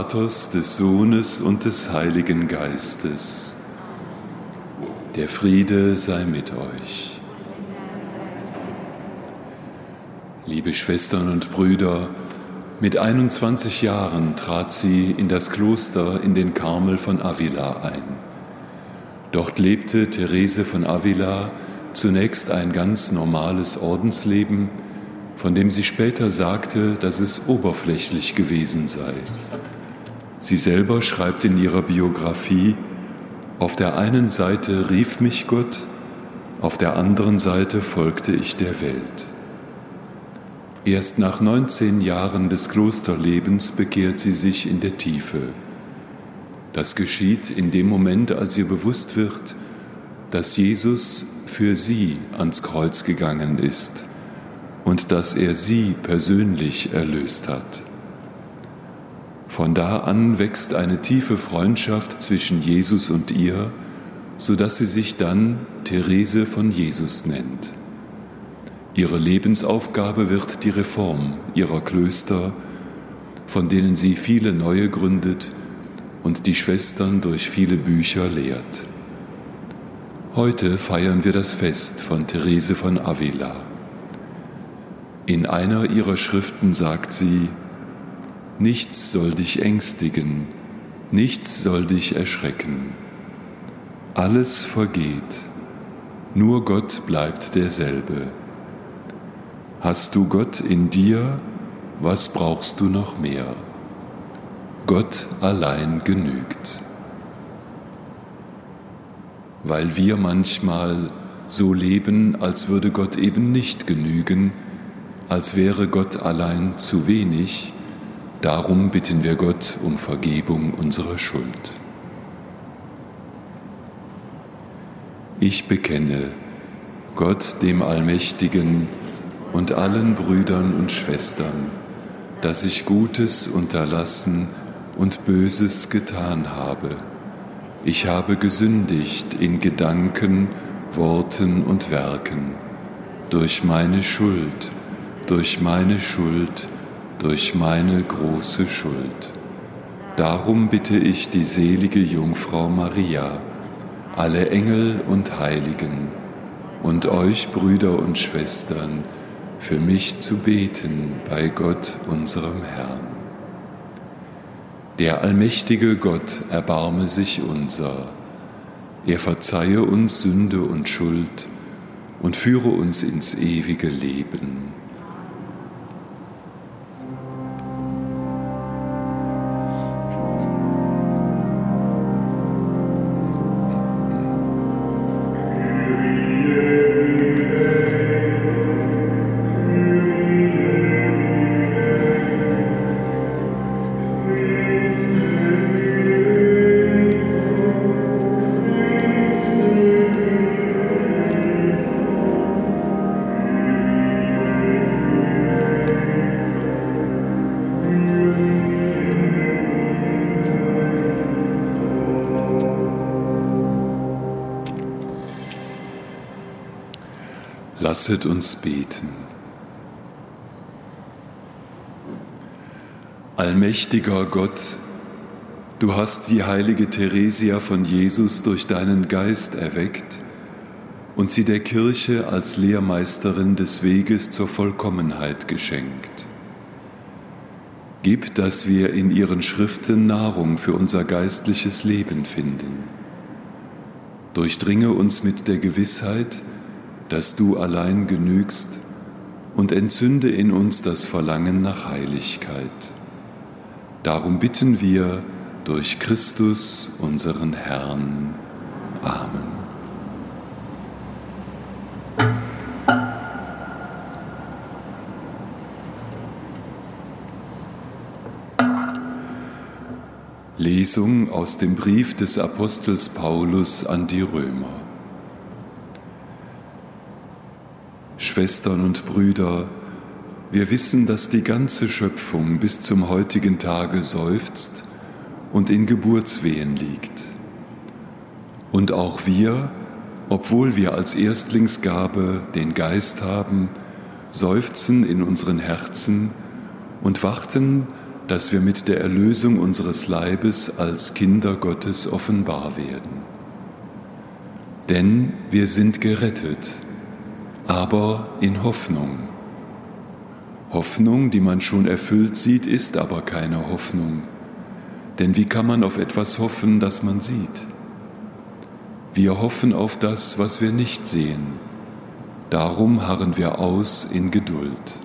Vaters, des Sohnes und des Heiligen Geistes. Der Friede sei mit euch. Liebe Schwestern und Brüder, mit 21 Jahren trat sie in das Kloster in den Karmel von Avila ein. Dort lebte Therese von Avila zunächst ein ganz normales Ordensleben, von dem sie später sagte, dass es oberflächlich gewesen sei. Sie selber schreibt in ihrer Biografie, auf der einen Seite rief mich Gott, auf der anderen Seite folgte ich der Welt. Erst nach 19 Jahren des Klosterlebens bekehrt sie sich in der Tiefe. Das geschieht in dem Moment, als ihr bewusst wird, dass Jesus für sie ans Kreuz gegangen ist und dass er sie persönlich erlöst hat. Von da an wächst eine tiefe Freundschaft zwischen Jesus und ihr, sodass sie sich dann Therese von Jesus nennt. Ihre Lebensaufgabe wird die Reform ihrer Klöster, von denen sie viele neue gründet und die Schwestern durch viele Bücher lehrt. Heute feiern wir das Fest von Therese von Avila. In einer ihrer Schriften sagt sie, Nichts soll dich ängstigen, nichts soll dich erschrecken. Alles vergeht, nur Gott bleibt derselbe. Hast du Gott in dir, was brauchst du noch mehr? Gott allein genügt. Weil wir manchmal so leben, als würde Gott eben nicht genügen, als wäre Gott allein zu wenig, Darum bitten wir Gott um Vergebung unserer Schuld. Ich bekenne Gott dem Allmächtigen und allen Brüdern und Schwestern, dass ich Gutes unterlassen und Böses getan habe. Ich habe gesündigt in Gedanken, Worten und Werken, durch meine Schuld, durch meine Schuld, durch meine große Schuld. Darum bitte ich die selige Jungfrau Maria, alle Engel und Heiligen und euch Brüder und Schwestern, für mich zu beten bei Gott unserem Herrn. Der allmächtige Gott erbarme sich unser, er verzeihe uns Sünde und Schuld und führe uns ins ewige Leben. Lasset uns beten. Allmächtiger Gott, du hast die heilige Theresia von Jesus durch deinen Geist erweckt und sie der Kirche als Lehrmeisterin des Weges zur Vollkommenheit geschenkt. Gib, dass wir in ihren Schriften Nahrung für unser geistliches Leben finden. Durchdringe uns mit der Gewissheit, dass du allein genügst und entzünde in uns das Verlangen nach Heiligkeit. Darum bitten wir durch Christus, unseren Herrn. Amen. Lesung aus dem Brief des Apostels Paulus an die Römer. Schwestern und Brüder, wir wissen, dass die ganze Schöpfung bis zum heutigen Tage seufzt und in Geburtswehen liegt. Und auch wir, obwohl wir als Erstlingsgabe den Geist haben, seufzen in unseren Herzen und warten dass wir mit der Erlösung unseres Leibes als Kinder Gottes offenbar werden. Denn wir sind gerettet, aber in Hoffnung. Hoffnung, die man schon erfüllt sieht, ist aber keine Hoffnung. Denn wie kann man auf etwas hoffen, das man sieht? Wir hoffen auf das, was wir nicht sehen. Darum harren wir aus in Geduld.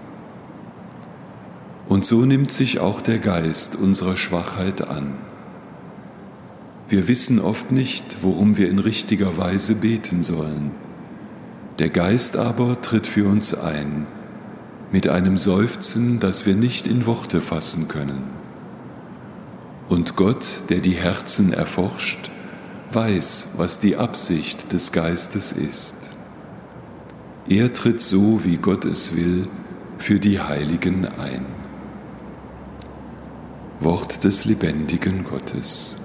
Und so nimmt sich auch der Geist unserer Schwachheit an. Wir wissen oft nicht, worum wir in richtiger Weise beten sollen. Der Geist aber tritt für uns ein, mit einem Seufzen, das wir nicht in Worte fassen können. Und Gott, der die Herzen erforscht, weiß, was die Absicht des Geistes ist. Er tritt so, wie Gott es will, für die Heiligen ein. Wort des lebendigen Gottes.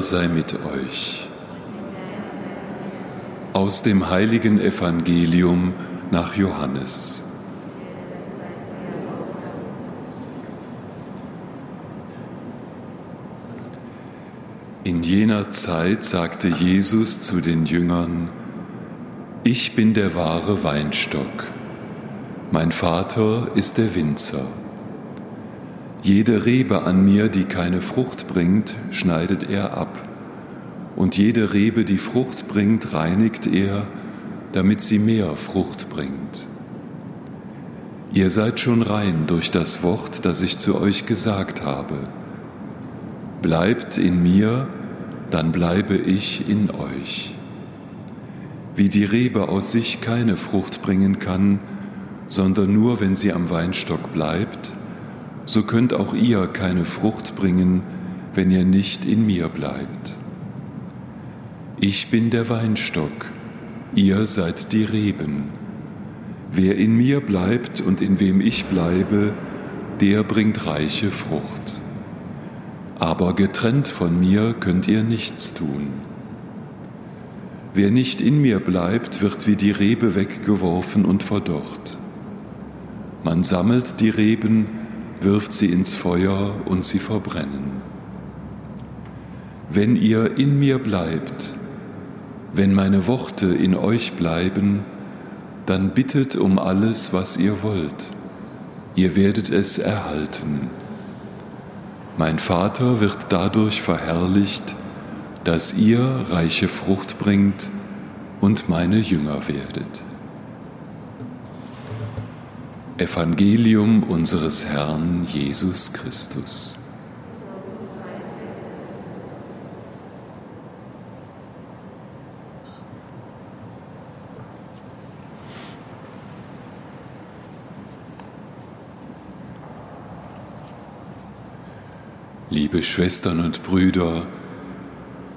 Sei mit euch. Aus dem heiligen Evangelium nach Johannes. In jener Zeit sagte Jesus zu den Jüngern, Ich bin der wahre Weinstock, mein Vater ist der Winzer. Jede Rebe an mir, die keine Frucht bringt, schneidet er ab. Und jede Rebe, die Frucht bringt, reinigt er, damit sie mehr Frucht bringt. Ihr seid schon rein durch das Wort, das ich zu euch gesagt habe. Bleibt in mir, dann bleibe ich in euch. Wie die Rebe aus sich keine Frucht bringen kann, sondern nur, wenn sie am Weinstock bleibt, so könnt auch ihr keine Frucht bringen, wenn ihr nicht in mir bleibt. Ich bin der Weinstock, ihr seid die Reben. Wer in mir bleibt und in wem ich bleibe, der bringt reiche Frucht. Aber getrennt von mir könnt ihr nichts tun. Wer nicht in mir bleibt, wird wie die Rebe weggeworfen und verdorrt. Man sammelt die Reben, wirft sie ins Feuer und sie verbrennen. Wenn ihr in mir bleibt, wenn meine Worte in euch bleiben, dann bittet um alles, was ihr wollt. Ihr werdet es erhalten. Mein Vater wird dadurch verherrlicht, dass ihr reiche Frucht bringt und meine Jünger werdet. Evangelium unseres Herrn Jesus Christus. Liebe Schwestern und Brüder,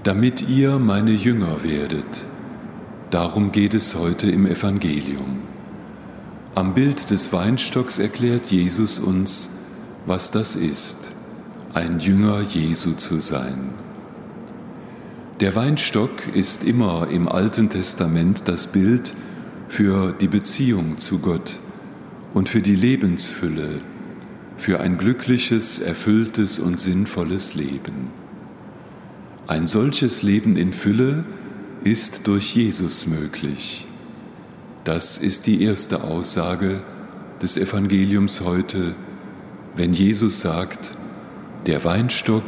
damit ihr meine Jünger werdet, darum geht es heute im Evangelium. Am Bild des Weinstocks erklärt Jesus uns, was das ist, ein Jünger Jesu zu sein. Der Weinstock ist immer im Alten Testament das Bild für die Beziehung zu Gott und für die Lebensfülle, für ein glückliches, erfülltes und sinnvolles Leben. Ein solches Leben in Fülle ist durch Jesus möglich. Das ist die erste Aussage des Evangeliums heute, wenn Jesus sagt, der Weinstock,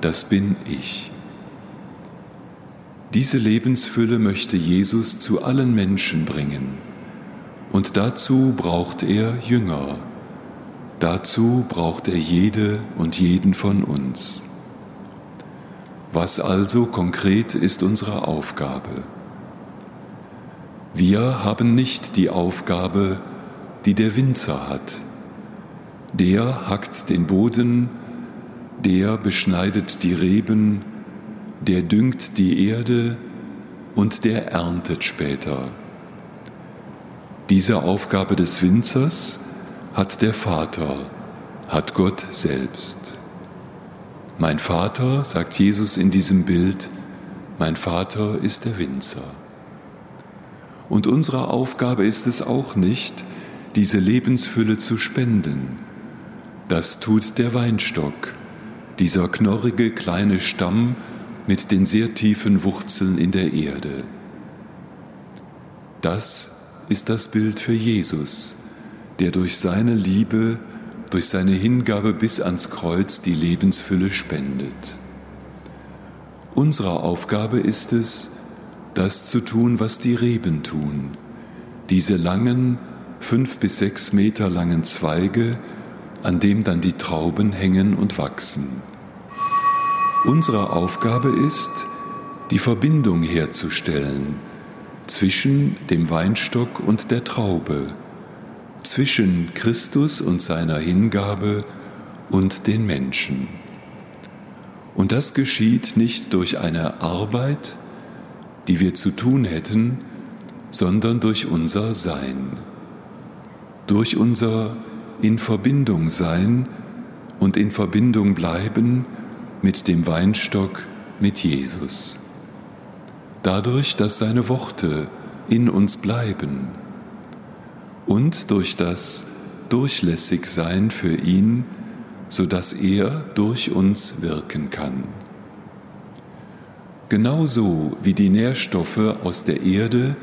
das bin ich. Diese Lebensfülle möchte Jesus zu allen Menschen bringen. Und dazu braucht er Jünger. Dazu braucht er jede und jeden von uns. Was also konkret ist unsere Aufgabe? Wir haben nicht die Aufgabe, die der Winzer hat. Der hackt den Boden, der beschneidet die Reben, der düngt die Erde und der erntet später. Diese Aufgabe des Winzers hat der Vater, hat Gott selbst. Mein Vater, sagt Jesus in diesem Bild, mein Vater ist der Winzer. Und unsere Aufgabe ist es auch nicht, diese Lebensfülle zu spenden. Das tut der Weinstock, dieser knorrige kleine Stamm mit den sehr tiefen Wurzeln in der Erde. Das ist das Bild für Jesus, der durch seine Liebe, durch seine Hingabe bis ans Kreuz die Lebensfülle spendet. Unsere Aufgabe ist es, das zu tun, was die Reben tun, diese langen, fünf bis sechs Meter langen Zweige, an dem dann die Trauben hängen und wachsen. Unsere Aufgabe ist, die Verbindung herzustellen zwischen dem Weinstock und der Traube, zwischen Christus und seiner Hingabe und den Menschen. Und das geschieht nicht durch eine Arbeit, die wir zu tun hätten, sondern durch unser Sein, durch unser in Verbindung sein und in Verbindung bleiben mit dem Weinstock, mit Jesus. Dadurch, dass seine Worte in uns bleiben und durch das Durchlässigsein für ihn, sodass er durch uns wirken kann. Genauso wie die Nährstoffe aus der Erde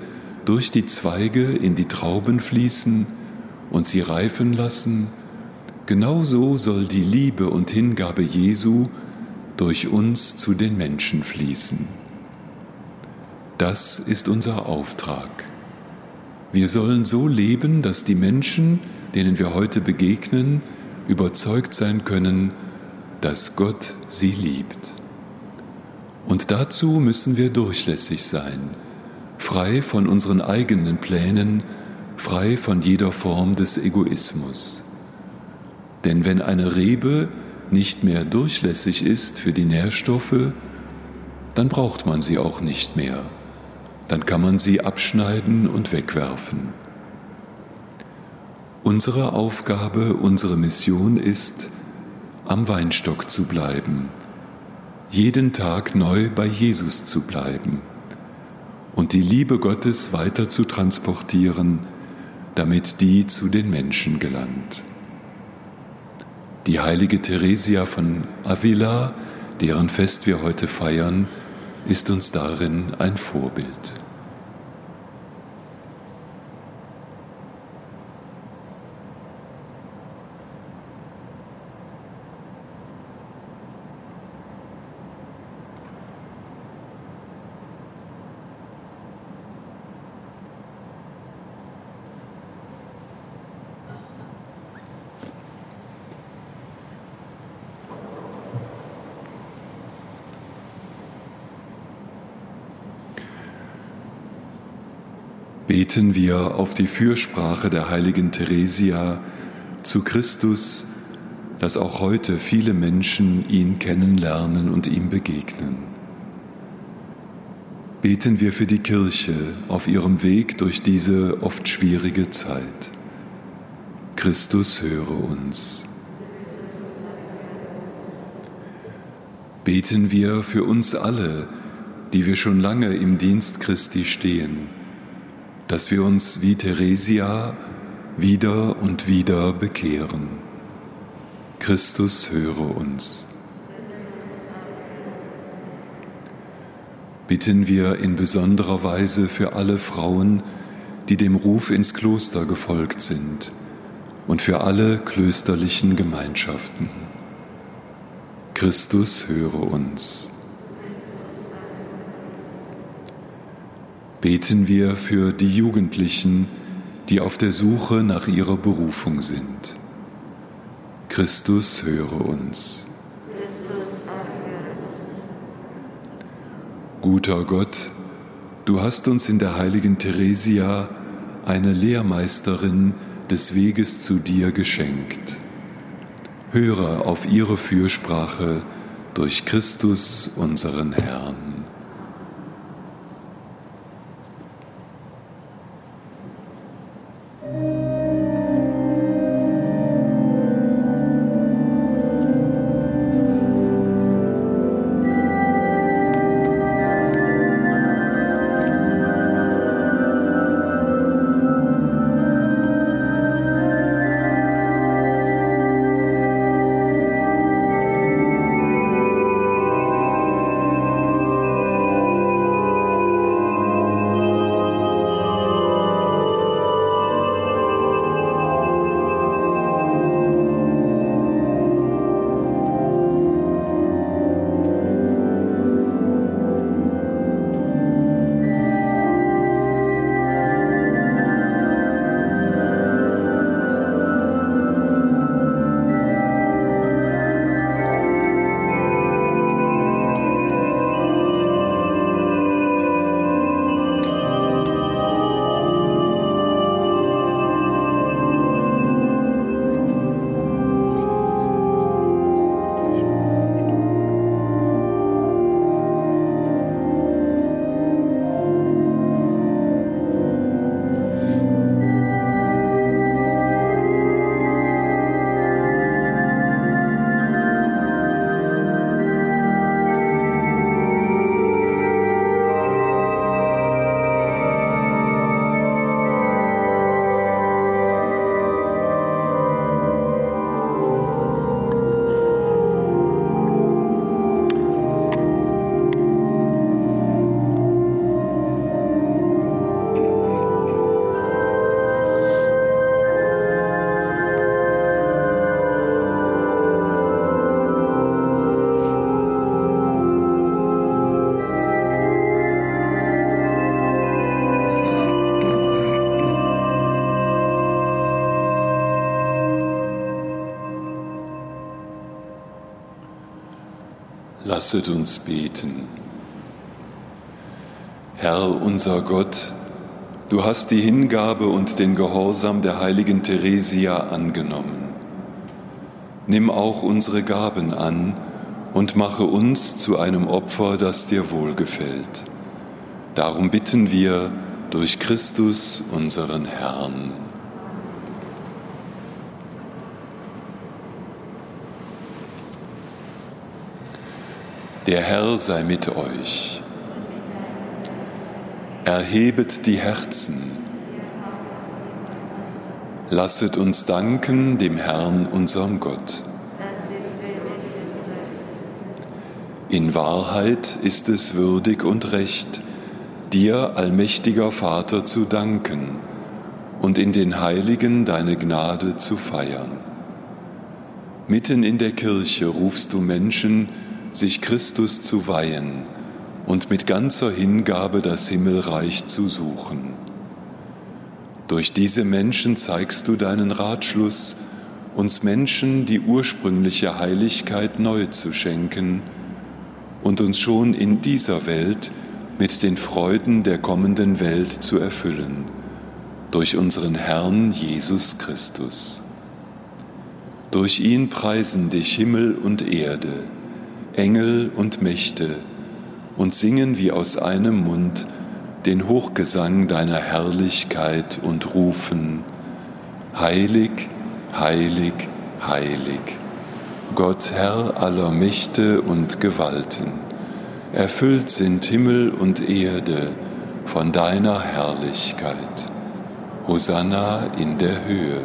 durch die Zweige in die Trauben fließen und sie reifen lassen, genauso soll die Liebe und Hingabe Jesu durch uns zu den Menschen fließen. Das ist unser Auftrag. Wir sollen so leben, dass die Menschen, denen wir heute begegnen, überzeugt sein können, dass Gott sie liebt. Und dazu müssen wir durchlässig sein, frei von unseren eigenen Plänen, frei von jeder Form des Egoismus. Denn wenn eine Rebe nicht mehr durchlässig ist für die Nährstoffe, dann braucht man sie auch nicht mehr. Dann kann man sie abschneiden und wegwerfen. Unsere Aufgabe, unsere Mission ist, am Weinstock zu bleiben, jeden Tag neu bei Jesus zu bleiben und die Liebe Gottes weiter zu transportieren, damit die zu den Menschen gelangt. Die heilige Theresia von Avila, deren Fest wir heute feiern, ist uns darin ein Vorbild. Beten wir auf die Fürsprache der heiligen Theresia zu Christus, dass auch heute viele Menschen ihn kennenlernen und ihm begegnen. Beten wir für die Kirche auf ihrem Weg durch diese oft schwierige Zeit. Christus höre uns. Beten wir für uns alle, die wir schon lange im Dienst Christi stehen dass wir uns wie Theresia wieder und wieder bekehren. Christus höre uns. Bitten wir in besonderer Weise für alle Frauen, die dem Ruf ins Kloster gefolgt sind und für alle klösterlichen Gemeinschaften. Christus höre uns. Beten wir für die Jugendlichen, die auf der Suche nach ihrer Berufung sind. Christus höre uns. Guter Gott, du hast uns in der heiligen Theresia eine Lehrmeisterin des Weges zu dir geschenkt. Höre auf ihre Fürsprache durch Christus unseren Herrn. Lasset uns beten. Herr unser Gott, du hast die Hingabe und den Gehorsam der heiligen Theresia angenommen. Nimm auch unsere Gaben an und mache uns zu einem Opfer, das dir wohlgefällt. Darum bitten wir durch Christus unseren Herrn. Der Herr sei mit euch. Erhebet die Herzen. Lasset uns danken dem Herrn, unserem Gott. In Wahrheit ist es würdig und recht, dir, allmächtiger Vater, zu danken und in den Heiligen deine Gnade zu feiern. Mitten in der Kirche rufst du Menschen, sich Christus zu weihen und mit ganzer Hingabe das Himmelreich zu suchen. Durch diese Menschen zeigst du deinen Ratschluss, uns Menschen die ursprüngliche Heiligkeit neu zu schenken und uns schon in dieser Welt mit den Freuden der kommenden Welt zu erfüllen, durch unseren Herrn Jesus Christus. Durch ihn preisen dich Himmel und Erde, Engel und Mächte und singen wie aus einem Mund den Hochgesang deiner Herrlichkeit und rufen, Heilig, heilig, heilig, Gott Herr aller Mächte und Gewalten, erfüllt sind Himmel und Erde von deiner Herrlichkeit. Hosanna in der Höhe,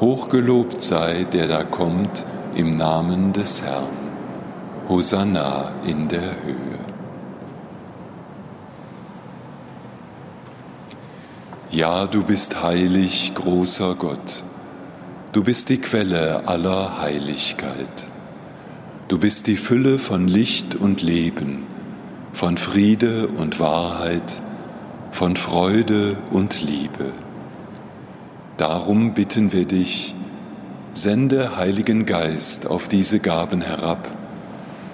hochgelobt sei, der da kommt im Namen des Herrn. Hosanna in der Höhe. Ja, du bist heilig, großer Gott. Du bist die Quelle aller Heiligkeit. Du bist die Fülle von Licht und Leben, von Friede und Wahrheit, von Freude und Liebe. Darum bitten wir dich, sende Heiligen Geist auf diese Gaben herab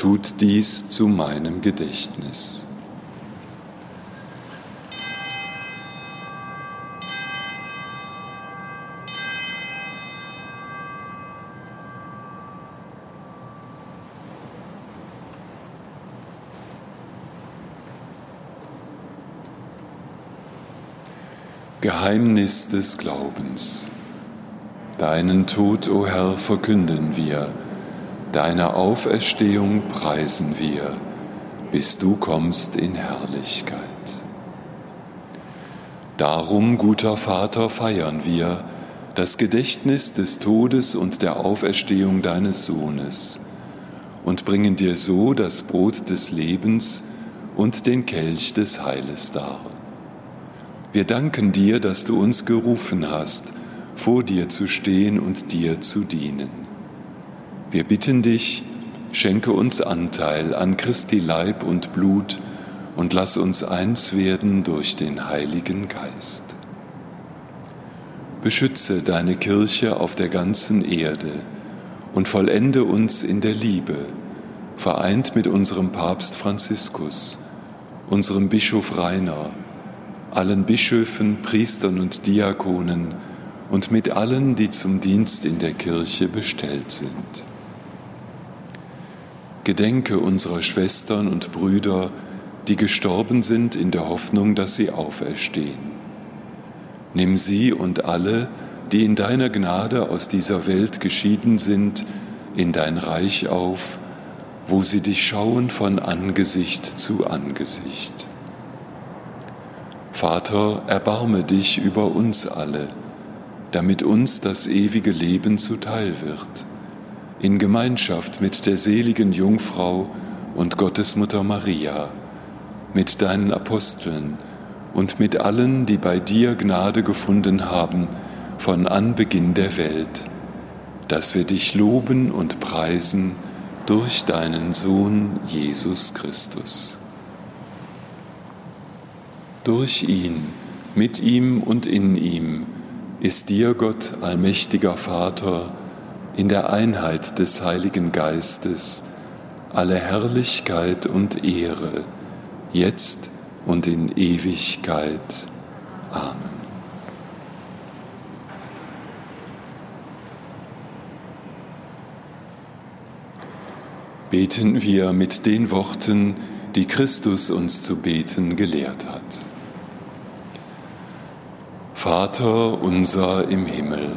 Tut dies zu meinem Gedächtnis. Geheimnis des Glaubens. Deinen Tod, o Herr, verkünden wir Deine Auferstehung preisen wir, bis du kommst in Herrlichkeit. Darum, guter Vater, feiern wir das Gedächtnis des Todes und der Auferstehung deines Sohnes und bringen dir so das Brot des Lebens und den Kelch des Heiles dar. Wir danken dir, dass du uns gerufen hast, vor dir zu stehen und dir zu dienen. Wir bitten dich, schenke uns Anteil an Christi Leib und Blut und lass uns eins werden durch den Heiligen Geist. Beschütze deine Kirche auf der ganzen Erde und vollende uns in der Liebe, vereint mit unserem Papst Franziskus, unserem Bischof Rainer, allen Bischöfen, Priestern und Diakonen und mit allen, die zum Dienst in der Kirche bestellt sind. Gedenke unserer Schwestern und Brüder, die gestorben sind in der Hoffnung, dass sie auferstehen. Nimm sie und alle, die in deiner Gnade aus dieser Welt geschieden sind, in dein Reich auf, wo sie dich schauen von Angesicht zu Angesicht. Vater, erbarme dich über uns alle, damit uns das ewige Leben zuteil wird, in Gemeinschaft mit der seligen Jungfrau und Gottesmutter Maria, mit deinen Aposteln und mit allen, die bei dir Gnade gefunden haben von Anbeginn der Welt, dass wir dich loben und preisen durch deinen Sohn Jesus Christus. Durch ihn, mit ihm und in ihm ist dir, Gott, allmächtiger Vater, in der Einheit des Heiligen Geistes alle Herrlichkeit und Ehre, jetzt und in Ewigkeit. Amen. Beten wir mit den Worten, die Christus uns zu beten gelehrt hat. Vater unser im Himmel,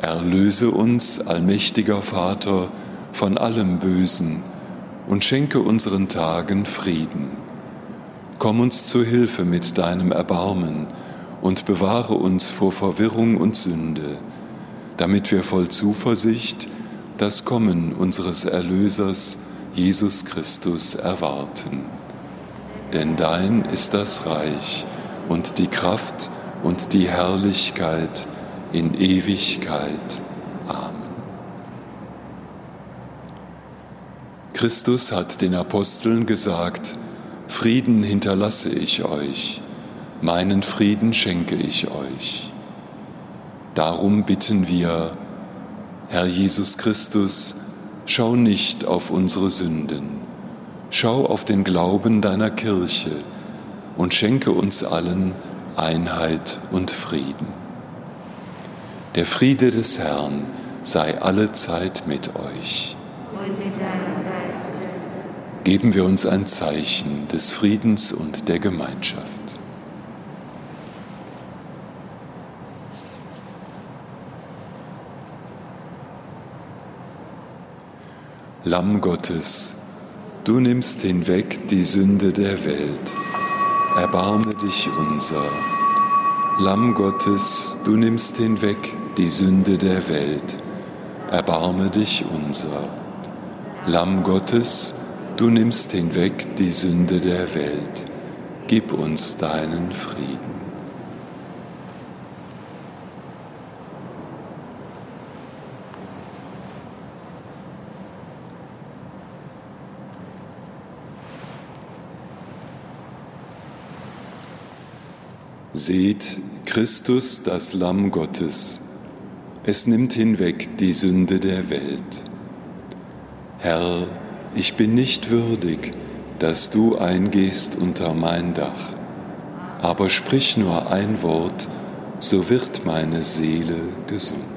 Erlöse uns, allmächtiger Vater, von allem Bösen, und schenke unseren Tagen Frieden. Komm uns zu Hilfe mit deinem Erbarmen und bewahre uns vor Verwirrung und Sünde, damit wir voll Zuversicht das Kommen unseres Erlösers Jesus Christus erwarten. Denn dein ist das Reich und die Kraft und die Herrlichkeit in Ewigkeit. Christus hat den Aposteln gesagt, Frieden hinterlasse ich euch, meinen Frieden schenke ich euch. Darum bitten wir, Herr Jesus Christus, schau nicht auf unsere Sünden, schau auf den Glauben deiner Kirche und schenke uns allen Einheit und Frieden. Der Friede des Herrn sei alle Zeit mit euch. Geben wir uns ein Zeichen des Friedens und der Gemeinschaft. Lamm Gottes, du nimmst hinweg die Sünde der Welt, erbarme dich unser. Lamm Gottes, du nimmst hinweg die Sünde der Welt, erbarme dich unser. Lamm Gottes, Du nimmst hinweg die Sünde der Welt. Gib uns deinen Frieden. Seht Christus, das Lamm Gottes. Es nimmt hinweg die Sünde der Welt. Herr, ich bin nicht würdig, dass du eingehst unter mein Dach, aber sprich nur ein Wort, so wird meine Seele gesund.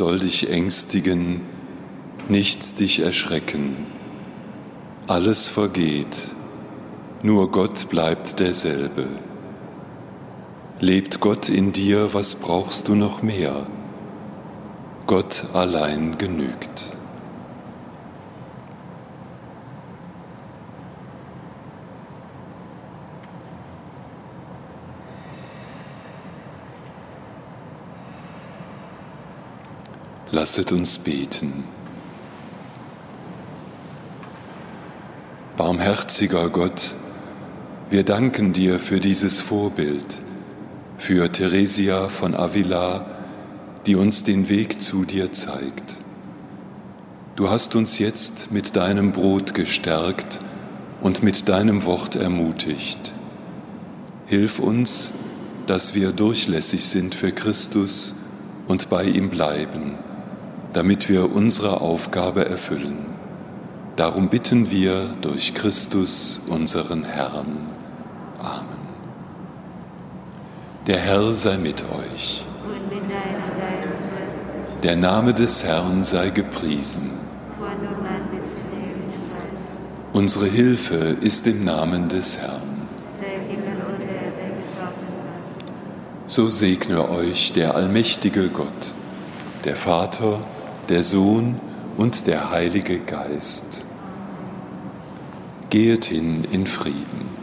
Soll dich ängstigen, nichts dich erschrecken. Alles vergeht, nur Gott bleibt derselbe. Lebt Gott in dir, was brauchst du noch mehr? Gott allein genügt. Lasset uns beten. Barmherziger Gott, wir danken dir für dieses Vorbild, für Theresia von Avila, die uns den Weg zu dir zeigt. Du hast uns jetzt mit deinem Brot gestärkt und mit deinem Wort ermutigt. Hilf uns, dass wir durchlässig sind für Christus und bei ihm bleiben damit wir unsere Aufgabe erfüllen. Darum bitten wir durch Christus, unseren Herrn. Amen. Der Herr sei mit euch. Der Name des Herrn sei gepriesen. Unsere Hilfe ist im Namen des Herrn. So segne euch der allmächtige Gott, der Vater, der Sohn und der Heilige Geist. Gehet hin in Frieden.